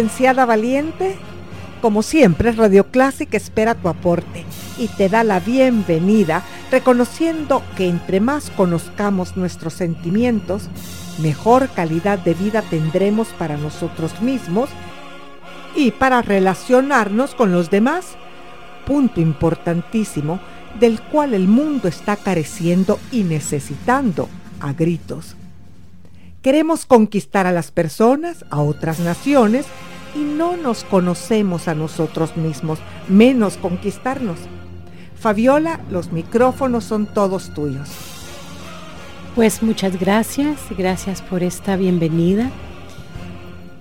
Licenciada Valiente, como siempre, Radio Clásica espera tu aporte y te da la bienvenida, reconociendo que entre más conozcamos nuestros sentimientos, mejor calidad de vida tendremos para nosotros mismos y para relacionarnos con los demás, punto importantísimo del cual el mundo está careciendo y necesitando a gritos. Queremos conquistar a las personas, a otras naciones, y no nos conocemos a nosotros mismos, menos conquistarnos. Fabiola, los micrófonos son todos tuyos. Pues muchas gracias, gracias por esta bienvenida,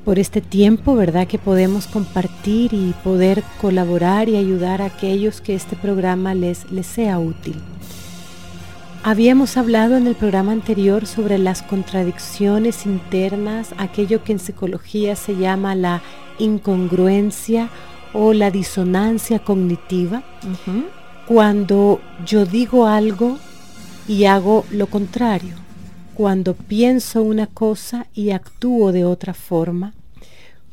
por este tiempo, ¿verdad? Que podemos compartir y poder colaborar y ayudar a aquellos que este programa les, les sea útil. Habíamos hablado en el programa anterior sobre las contradicciones internas, aquello que en psicología se llama la incongruencia o la disonancia cognitiva, cuando yo digo algo y hago lo contrario, cuando pienso una cosa y actúo de otra forma,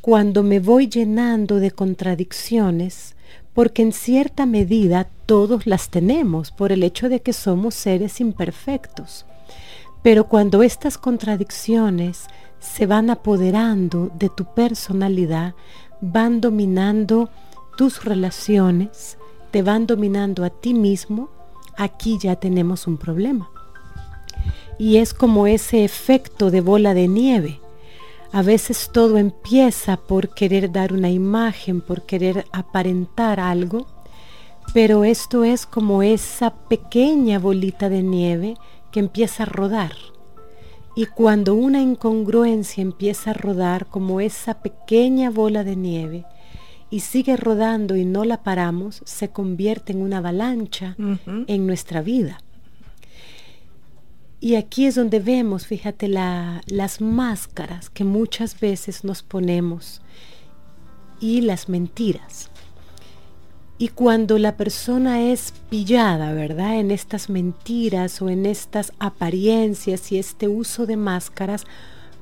cuando me voy llenando de contradicciones, porque en cierta medida todos las tenemos por el hecho de que somos seres imperfectos. Pero cuando estas contradicciones se van apoderando de tu personalidad, van dominando tus relaciones, te van dominando a ti mismo, aquí ya tenemos un problema. Y es como ese efecto de bola de nieve a veces todo empieza por querer dar una imagen, por querer aparentar algo, pero esto es como esa pequeña bolita de nieve que empieza a rodar. Y cuando una incongruencia empieza a rodar como esa pequeña bola de nieve y sigue rodando y no la paramos, se convierte en una avalancha en nuestra vida. Y aquí es donde vemos, fíjate, las máscaras que muchas veces nos ponemos y las mentiras. Y cuando la persona es pillada, ¿verdad? En estas mentiras o en estas apariencias y este uso de máscaras,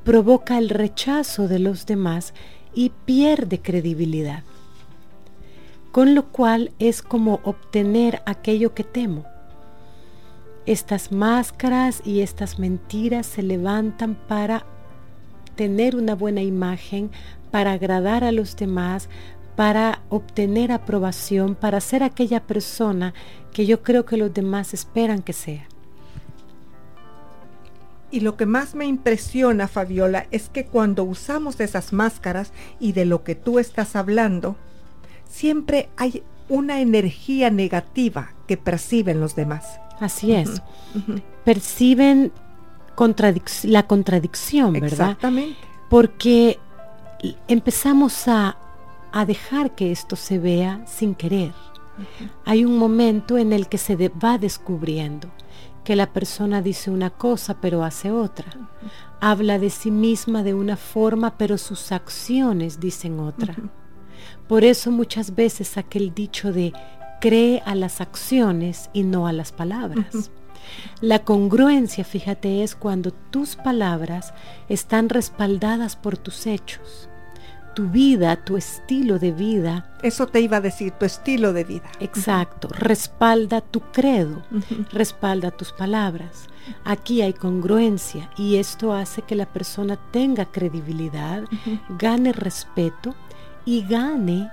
provoca el rechazo de los demás y pierde credibilidad. Con lo cual es como obtener aquello que temo. Estas máscaras y estas mentiras se levantan para tener una buena imagen, para agradar a los demás, para obtener aprobación, para ser aquella persona que yo creo que los demás esperan que sea. Y lo que más me impresiona, Fabiola, es que cuando usamos esas máscaras y de lo que tú estás hablando, siempre hay una energía negativa que perciben los demás. Así es. Perciben la contradicción, ¿verdad? Exactamente. Porque empezamos a a dejar que esto se vea sin querer. Hay un momento en el que se va descubriendo que la persona dice una cosa pero hace otra. Habla de sí misma de una forma pero sus acciones dicen otra. Por eso muchas veces aquel dicho de cree a las acciones y no a las palabras. La congruencia, fíjate, es cuando tus palabras están respaldadas por tus hechos tu vida, tu estilo de vida. Eso te iba a decir, tu estilo de vida. Exacto, respalda tu credo, respalda tus palabras. Aquí hay congruencia y esto hace que la persona tenga credibilidad, gane respeto y gane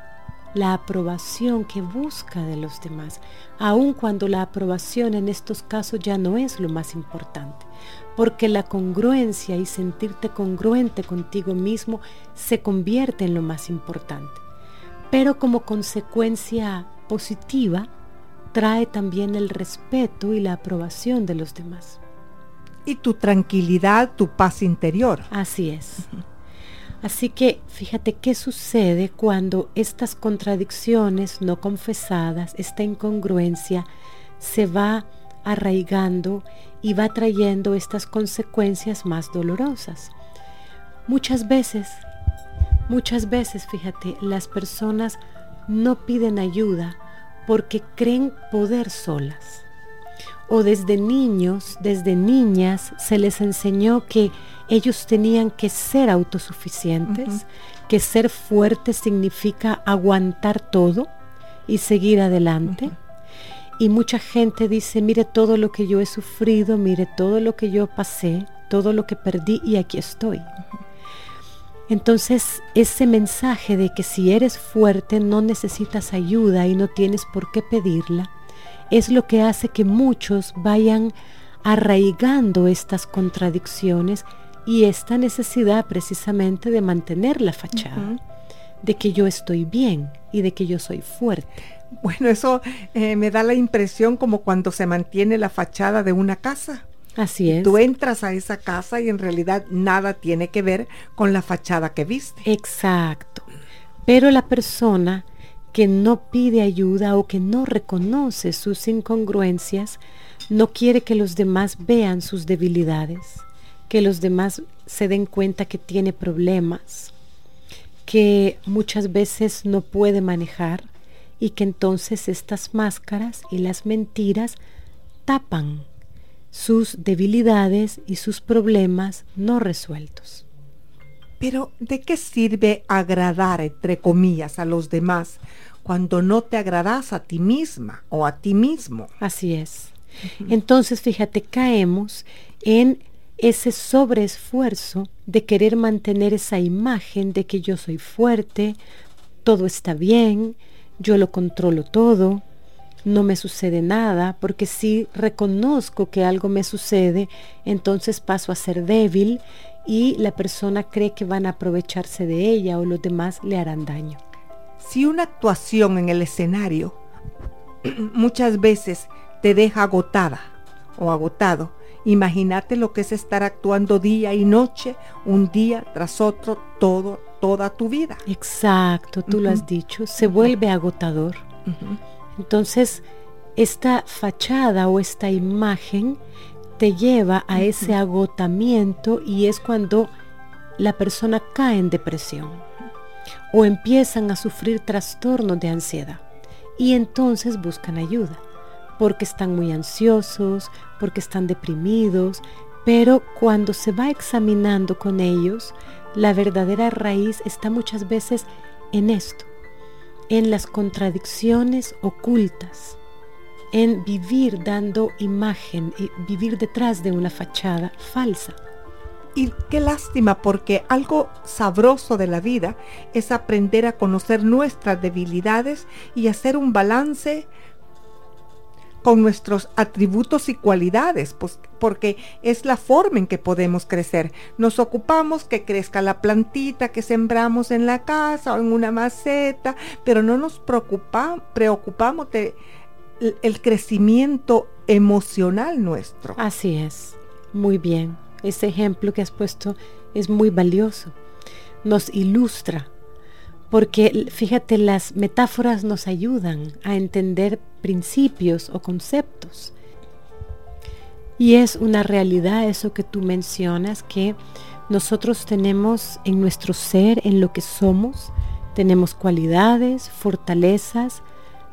la aprobación que busca de los demás, aun cuando la aprobación en estos casos ya no es lo más importante porque la congruencia y sentirte congruente contigo mismo se convierte en lo más importante. Pero como consecuencia positiva, trae también el respeto y la aprobación de los demás. Y tu tranquilidad, tu paz interior. Así es. Así que fíjate qué sucede cuando estas contradicciones no confesadas, esta incongruencia, se va arraigando y va trayendo estas consecuencias más dolorosas. Muchas veces, muchas veces, fíjate, las personas no piden ayuda porque creen poder solas. O desde niños, desde niñas, se les enseñó que ellos tenían que ser autosuficientes, que ser fuerte significa aguantar todo y seguir adelante. Y mucha gente dice, mire todo lo que yo he sufrido, mire todo lo que yo pasé, todo lo que perdí y aquí estoy. Entonces ese mensaje de que si eres fuerte no necesitas ayuda y no tienes por qué pedirla, es lo que hace que muchos vayan arraigando estas contradicciones y esta necesidad precisamente de mantener la fachada, de que yo estoy bien y de que yo soy fuerte. Bueno, eso eh, me da la impresión como cuando se mantiene la fachada de una casa. Así es. Tú entras a esa casa y en realidad nada tiene que ver con la fachada que viste. Exacto. Pero la persona que no pide ayuda o que no reconoce sus incongruencias, no quiere que los demás vean sus debilidades, que los demás se den cuenta que tiene problemas, que muchas veces no puede manejar y que entonces estas máscaras y las mentiras tapan sus debilidades y sus problemas no resueltos. Pero ¿de qué sirve agradar, entre comillas, a los demás cuando no te agradas a ti misma o a ti mismo? Así es. Entonces, fíjate, caemos en ese sobreesfuerzo de querer mantener esa imagen de que yo soy fuerte, todo está bien, yo lo controlo todo, no me sucede nada, porque si reconozco que algo me sucede, entonces paso a ser débil y la persona cree que van a aprovecharse de ella o los demás le harán daño. Si una actuación en el escenario muchas veces te deja agotada o agotado, imagínate lo que es estar actuando día y noche, un día tras otro, todo toda tu vida. Exacto, tú lo has dicho, se vuelve agotador. Entonces, esta fachada o esta imagen te lleva a ese agotamiento y es cuando la persona cae en depresión o empiezan a sufrir trastornos de ansiedad. y entonces buscan ayuda, porque están muy ansiosos, porque están deprimidos, pero cuando se va examinando con ellos, la verdadera raíz está muchas veces en esto, en las contradicciones ocultas, en vivir dando imagen y vivir detrás de una fachada falsa. Y qué lástima porque algo sabroso de la vida es aprender a conocer nuestras debilidades y hacer un balance con nuestros atributos y cualidades, pues, porque es la forma en que podemos crecer. Nos ocupamos que crezca la plantita que sembramos en la casa o en una maceta, pero no nos preocupa, preocupamos de el crecimiento emocional nuestro. Así es, muy bien. Ese ejemplo que has puesto es muy valioso. Nos ilustra porque fíjate, las metáforas nos ayudan a entender principios o conceptos. Y es una realidad eso que tú mencionas, que nosotros tenemos en nuestro ser, en lo que somos, tenemos cualidades, fortalezas,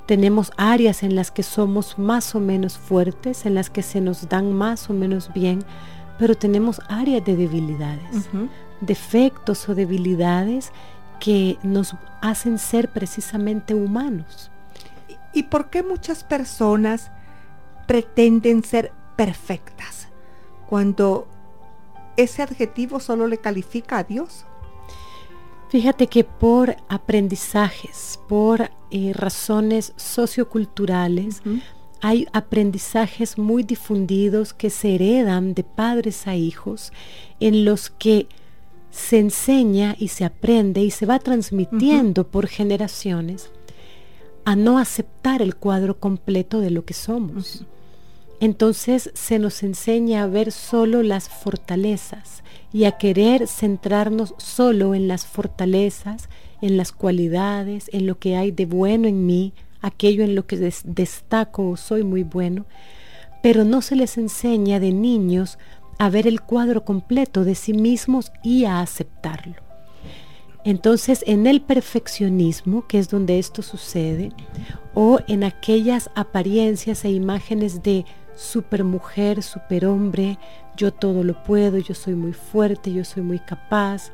tenemos áreas en las que somos más o menos fuertes, en las que se nos dan más o menos bien, pero tenemos áreas de debilidades, defectos o debilidades que nos hacen ser precisamente humanos. ¿Y por qué muchas personas pretenden ser perfectas cuando ese adjetivo solo le califica a Dios? Fíjate que por aprendizajes, por eh, razones socioculturales, hay aprendizajes muy difundidos que se heredan de padres a hijos en los que se enseña y se aprende y se va transmitiendo por generaciones a no aceptar el cuadro completo de lo que somos. Entonces se nos enseña a ver solo las fortalezas y a querer centrarnos solo en las fortalezas, en las cualidades, en lo que hay de bueno en mí, aquello en lo que destaco o soy muy bueno, pero no se les enseña de niños a ver el cuadro completo de sí mismos y a aceptarlo. Entonces, en el perfeccionismo, que es donde esto sucede, o en aquellas apariencias e imágenes de supermujer, superhombre, yo todo lo puedo, yo soy muy fuerte, yo soy muy capaz,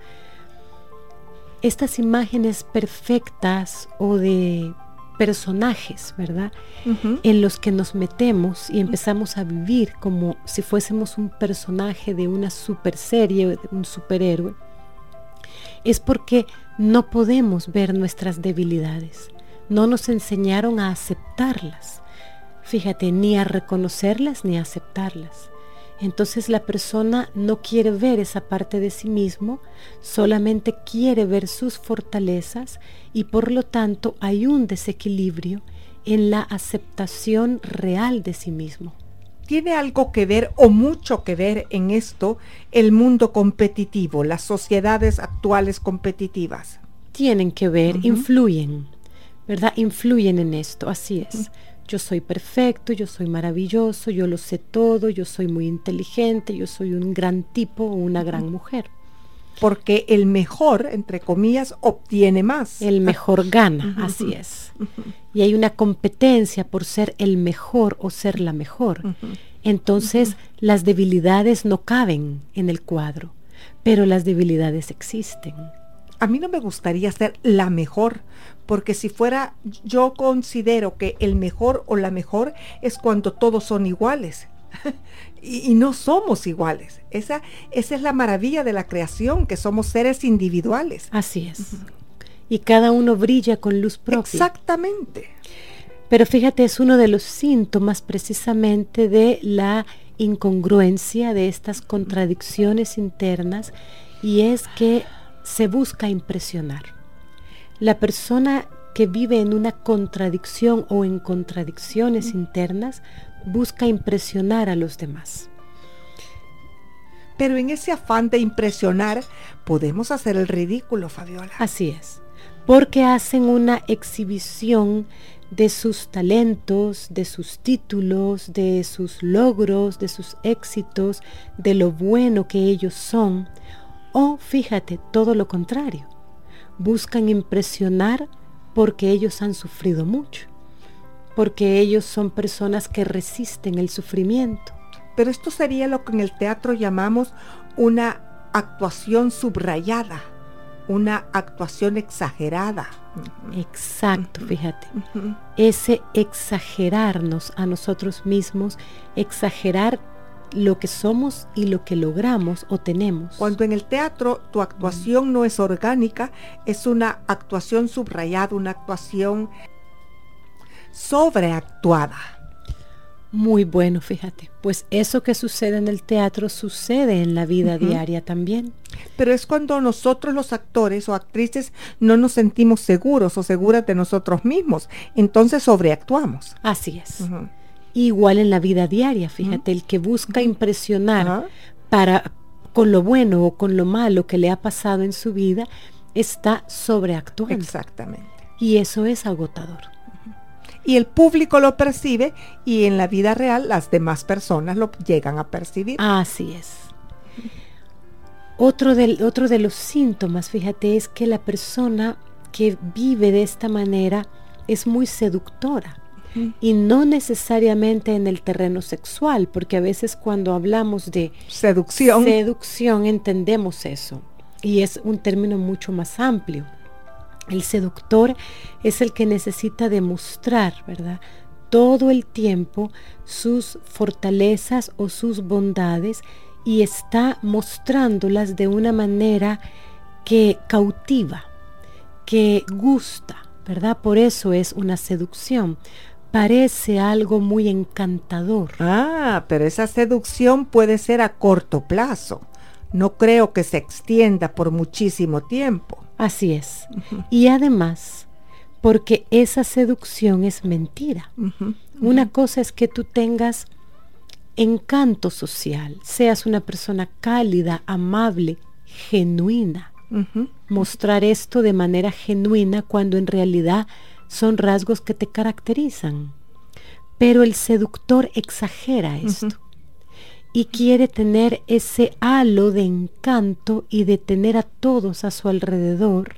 estas imágenes perfectas o de personajes, ¿verdad? En los que nos metemos y empezamos a vivir como si fuésemos un personaje de una super serie, de un superhéroe, es porque no podemos ver nuestras debilidades. No nos enseñaron a aceptarlas. Fíjate, ni a reconocerlas ni a aceptarlas. Entonces la persona no quiere ver esa parte de sí mismo, solamente quiere ver sus fortalezas y por lo tanto hay un desequilibrio en la aceptación real de sí mismo. ¿Tiene algo que ver o mucho que ver en esto el mundo competitivo, las sociedades actuales competitivas? Tienen que ver, influyen, ¿verdad? Influyen en esto, así es yo soy perfecto, yo soy maravilloso, yo lo sé todo, yo soy muy inteligente, yo soy un gran tipo o una gran mujer. Porque el mejor, entre comillas, obtiene más. El mejor gana, así es. Y hay una competencia por ser el mejor o ser la mejor. Entonces las debilidades no caben en el cuadro, pero las debilidades existen a mí no me gustaría ser la mejor, porque si fuera, yo considero que el mejor o la mejor es cuando todos son iguales. y, no somos iguales. Esa, esa es la maravilla de la creación, que somos seres individuales. Así es. Y cada uno brilla con luz propia. Exactamente. Pero fíjate, es uno de los síntomas precisamente de la incongruencia, de estas contradicciones internas, y es que se busca impresionar. La persona que vive en una contradicción o en contradicciones internas busca impresionar a los demás. Pero en ese afán de impresionar podemos hacer el ridículo, Fabiola. Así es, porque hacen una exhibición de sus talentos, de sus títulos, de sus logros, de sus éxitos, de lo bueno que ellos son, o fíjate, todo lo contrario. Buscan impresionar porque ellos han sufrido mucho. porque ellos son personas que resisten el sufrimiento. Pero esto sería lo que en el teatro llamamos una actuación subrayada, una actuación exagerada. Exacto, fíjate. Ese exagerarnos a nosotros mismos, exagerar lo que somos y lo que logramos o tenemos. Cuando en el teatro tu actuación no es orgánica, es una actuación subrayada, una actuación sobreactuada. Muy bueno, fíjate. Pues eso que sucede en el teatro sucede en la vida diaria también. Pero es cuando nosotros los actores o actrices no nos sentimos seguros o seguras de nosotros mismos. Entonces sobreactuamos. Así es. Igual en la vida diaria, fíjate, el que busca impresionar para con lo bueno o con lo malo que le ha pasado en su vida está sobreactuando. Exactamente. Y eso es agotador y el público lo percibe y en la vida real las demás personas lo llegan a percibir. Así es. Otro, del, otro de los síntomas, fíjate, es que la persona que vive de esta manera es muy seductora. Y no necesariamente en el terreno sexual, porque a veces cuando hablamos de seducción, seducción entendemos eso. Y es un término mucho más amplio. El seductor es el que necesita demostrar, ¿verdad? Todo el tiempo sus fortalezas o sus bondades y está mostrándolas de una manera que cautiva, que gusta, ¿verdad? Por eso es una seducción. Parece algo muy encantador. Ah, pero esa seducción puede ser a corto plazo. No creo que se extienda por muchísimo tiempo. Así es. Y además, porque esa seducción es mentira. Una cosa es que tú tengas encanto social, seas una persona cálida, amable, genuina. Mostrar esto de manera genuina cuando en realidad son rasgos que te caracterizan. Pero el seductor exagera esto y quiere tener ese halo de encanto y de tener a todos a su alrededor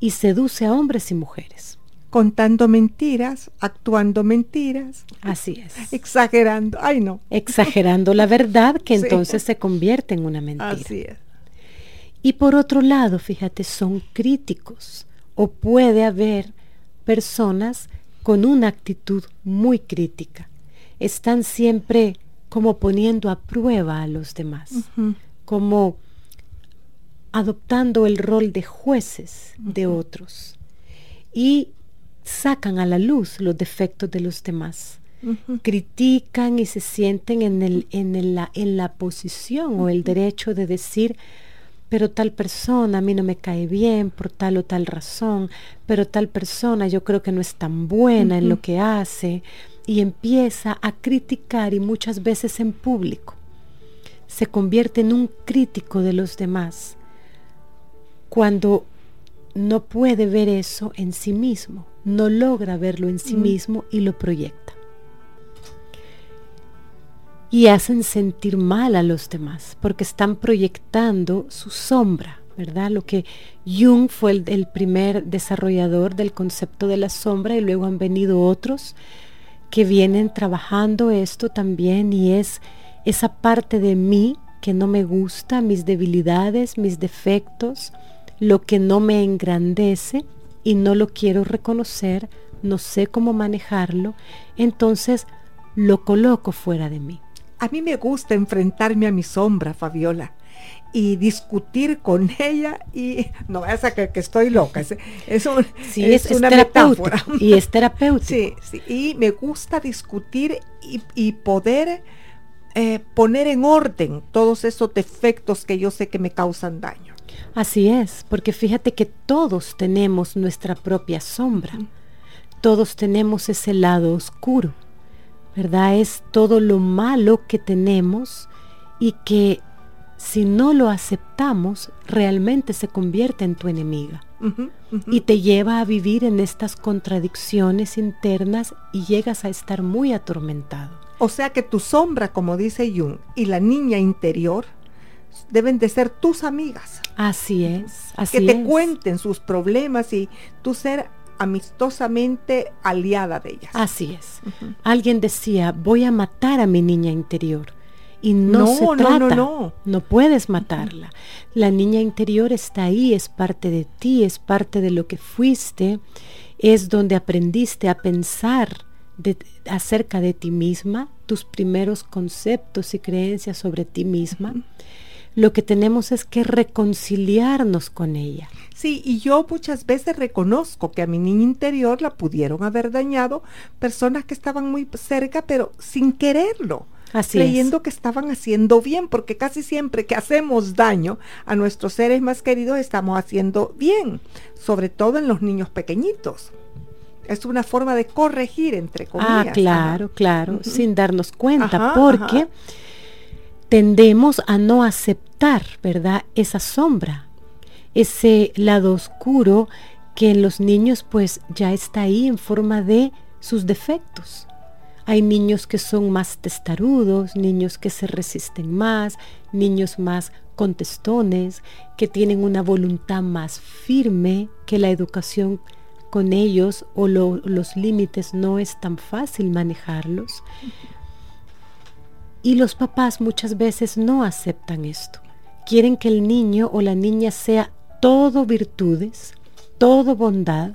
y seduce a hombres y mujeres. Contando mentiras, actuando mentiras. Así es. Exagerando. Ay, no. Exagerando la verdad que entonces se convierte en una mentira. Así es. Y por otro lado, fíjate, son críticos o puede haber personas con una actitud muy crítica. Están siempre como poniendo a prueba a los demás, como adoptando el rol de jueces de otros y sacan a la luz los defectos de los demás. Critican y se sienten en, el, en, la, en la posición o el derecho de decir, pero tal persona a mí no me cae bien por tal o tal razón, pero tal persona yo creo que no es tan buena en lo que hace, y empieza a criticar y muchas veces en público. Se convierte en un crítico de los demás cuando no puede ver eso en sí mismo, no logra verlo en sí mm. mismo y lo proyecta. Y hacen sentir mal a los demás porque están proyectando su sombra, ¿verdad? Lo que Jung fue el, primer desarrollador del concepto de la sombra y luego han venido otros que vienen trabajando esto también y es esa parte de mí que no me gusta, mis debilidades, mis defectos, lo que no me engrandece y no lo quiero reconocer, no sé cómo manejarlo, entonces lo coloco fuera de mí. A mí me gusta enfrentarme a mi sombra, Fabiola y discutir con ella y no vayas a que, que estoy loca es, es, una metáfora. y es terapéutico sí, sí, y me gusta discutir y, poder eh, poner en orden todos esos defectos que yo sé que me causan daño. Así es porque fíjate que todos tenemos nuestra propia sombra. Todos tenemos ese lado oscuro verdad es todo lo malo que tenemos y que si no lo aceptamos, realmente se convierte en tu enemiga. Y te lleva a vivir en estas contradicciones internas y llegas a estar muy atormentado. O sea que tu sombra, como dice Jung, y la niña interior deben de ser tus amigas. Así es, así Que te cuenten sus problemas y tú ser amistosamente aliada de ellas. Así es. Alguien decía, voy a matar a mi niña interior. Y no, se trata. No, no, no. puedes matarla. La niña interior está ahí, es parte de ti, es parte de lo que fuiste, es donde aprendiste a pensar acerca de ti misma, tus primeros conceptos y creencias sobre ti misma. Lo que tenemos es que reconciliarnos con ella. Sí, y yo muchas veces reconozco que a mi niña interior la pudieron haber dañado personas que estaban muy cerca, pero sin quererlo. Así creyendo que estaban haciendo bien, porque casi siempre que hacemos daño a nuestros seres más queridos estamos haciendo bien, sobre todo en los niños pequeñitos. Es una forma de corregir, entre ah, comillas. Ah, claro, claro, sin darnos cuenta, porque tendemos a no aceptar, ¿verdad? Esa sombra, ese lado oscuro que en los niños pues ya está ahí en forma de sus defectos. Hay niños que son más testarudos, niños que se resisten más, niños más contestones, que tienen una voluntad más firme, que la educación con ellos o los límites no es tan fácil manejarlos. Y los papás muchas veces no aceptan esto. Quieren que el niño o la niña sea todo virtudes, todo bondad,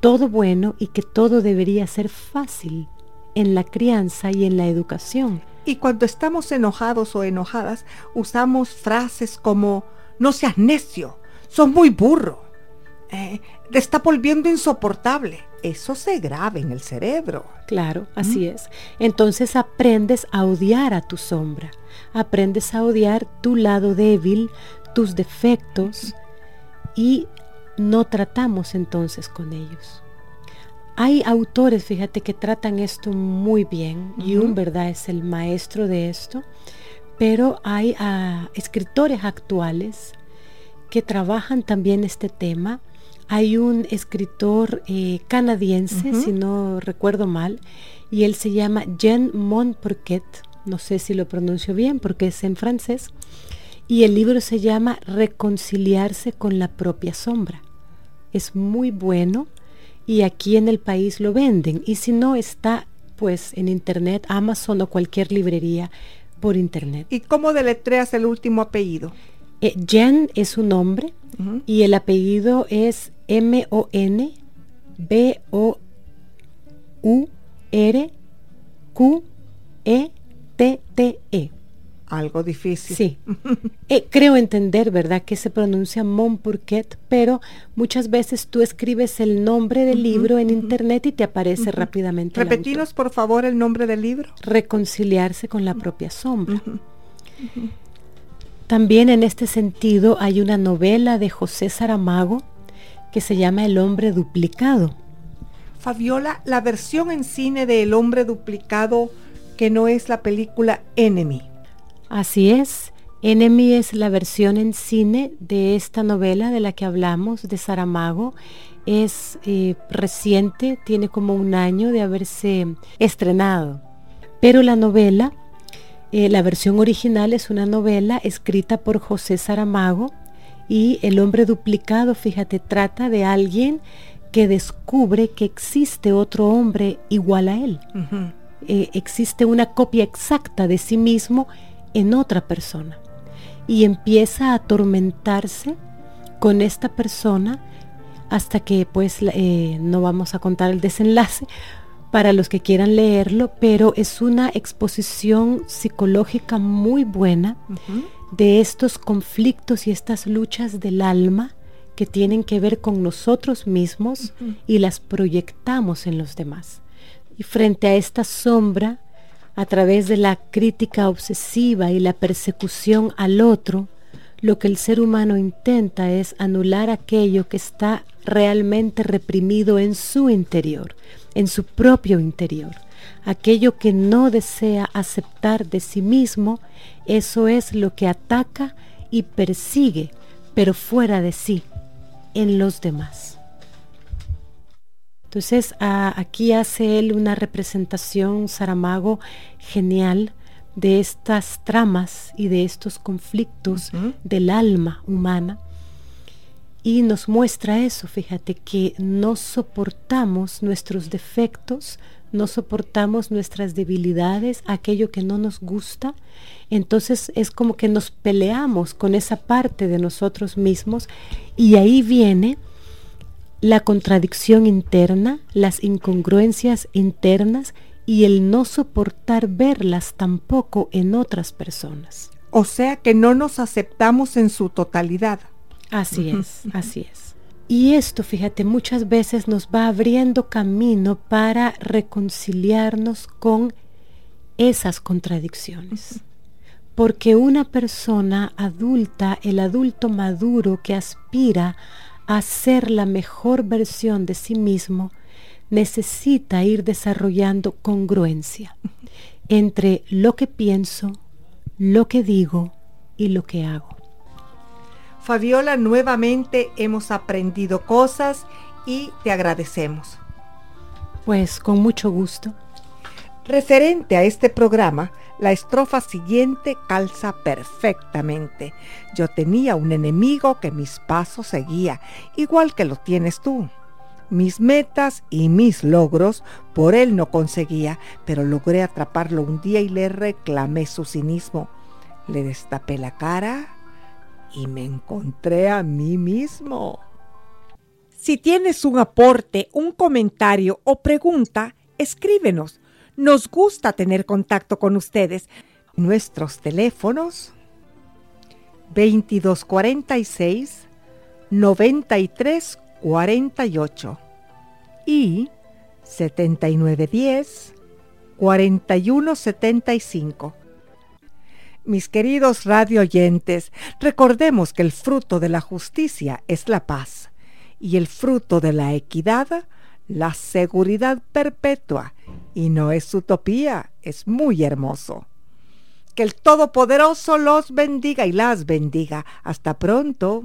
todo bueno y que todo debería ser fácil en la crianza y en la educación. Y cuando estamos enojados o enojadas, usamos frases como, no seas necio, sos muy burro, eh, está volviendo insoportable. Eso se graba en el cerebro. Claro, así es. Entonces aprendes a odiar a tu sombra, aprendes a odiar tu lado débil, tus defectos y no tratamos entonces con ellos. Hay autores, fíjate, que tratan esto muy bien. y un ¿verdad? Es el maestro de esto. Pero hay ah, escritores actuales que trabajan también este tema hay un escritor eh, canadiense, si no recuerdo mal, y él se llama Jean Montperquet, no sé si lo pronuncio bien porque es en francés, y el libro se llama Reconciliarse con la propia sombra. Es muy bueno y aquí en el país lo venden, y si no está pues en internet, Amazon o cualquier librería por internet. ¿Y cómo deletreas el último apellido? Eh, Jen es su nombre y el apellido es M-O-N-B-O-U-R-Q-E-T-T-E. E. Algo difícil. Sí. Eh, creo entender, ¿verdad?, que se pronuncia Montpurquet, pero muchas veces tú escribes el nombre del libro en internet y te aparece rápidamente. Repetinos, por favor, el nombre del libro. Reconciliarse con la propia sombra. También en este sentido hay una novela de José Saramago que se llama El hombre duplicado. Fabiola, la versión en cine de El hombre duplicado que no es la película Enemy. Así es, Enemy es la versión en cine de esta novela de la que hablamos, de Saramago. Es eh, reciente, tiene como un año de haberse estrenado. Pero la novela, eh, la versión original es una novela escrita por José Saramago y el hombre duplicado, fíjate, trata de alguien que descubre que existe otro hombre igual a él. Eh, existe una copia exacta de sí mismo en otra persona. Y empieza a atormentarse con esta persona hasta que pues eh, no vamos a contar el desenlace para los que quieran leerlo, pero es una exposición psicológica muy buena de estos conflictos y estas luchas del alma que tienen que ver con nosotros mismos y las proyectamos en los demás. Y frente a esta sombra, a través de la crítica obsesiva y la persecución al otro, lo que el ser humano intenta es anular aquello que está realmente reprimido en su interior, en su propio interior aquello que no desea aceptar de sí mismo, eso es lo que ataca y persigue, pero fuera de sí, en los demás. Entonces aquí hace él una representación, Saramago, genial de estas tramas y de estos conflictos del alma humana. y nos muestra eso, fíjate, que no soportamos nuestros defectos, no soportamos nuestras debilidades, aquello que no nos gusta, entonces es como que nos peleamos con esa parte de nosotros mismos y ahí viene la contradicción interna, las incongruencias internas y el no soportar verlas tampoco en otras personas. O sea que no nos aceptamos en su totalidad. Así es, así es. Y esto, fíjate, muchas veces nos va abriendo camino para reconciliarnos con esas contradicciones. Porque una persona adulta, el adulto maduro que aspira a ser la mejor versión de sí mismo, necesita ir desarrollando congruencia entre lo que pienso, lo que digo y lo que hago. Fabiola, nuevamente hemos aprendido cosas y te agradecemos. Pues con mucho gusto. Referente a este programa, la estrofa siguiente calza perfectamente. Yo tenía un enemigo que mis pasos seguía, igual que lo tienes tú. Mis metas y mis logros por él no conseguía, pero logré atraparlo un día y le reclamé su cinismo. Le destapé la cara y me encontré a mí mismo. Si tienes un aporte, un comentario o pregunta, escríbenos. Nos gusta tener contacto con ustedes. Nuestros teléfonos 2246 9348 y 7910 4175. Mis queridos radio oyentes, recordemos que el fruto de la justicia es la paz y el fruto de la equidad, la seguridad perpetua. Y no es utopía, es muy hermoso. Que el Todopoderoso los bendiga y las bendiga. Hasta pronto.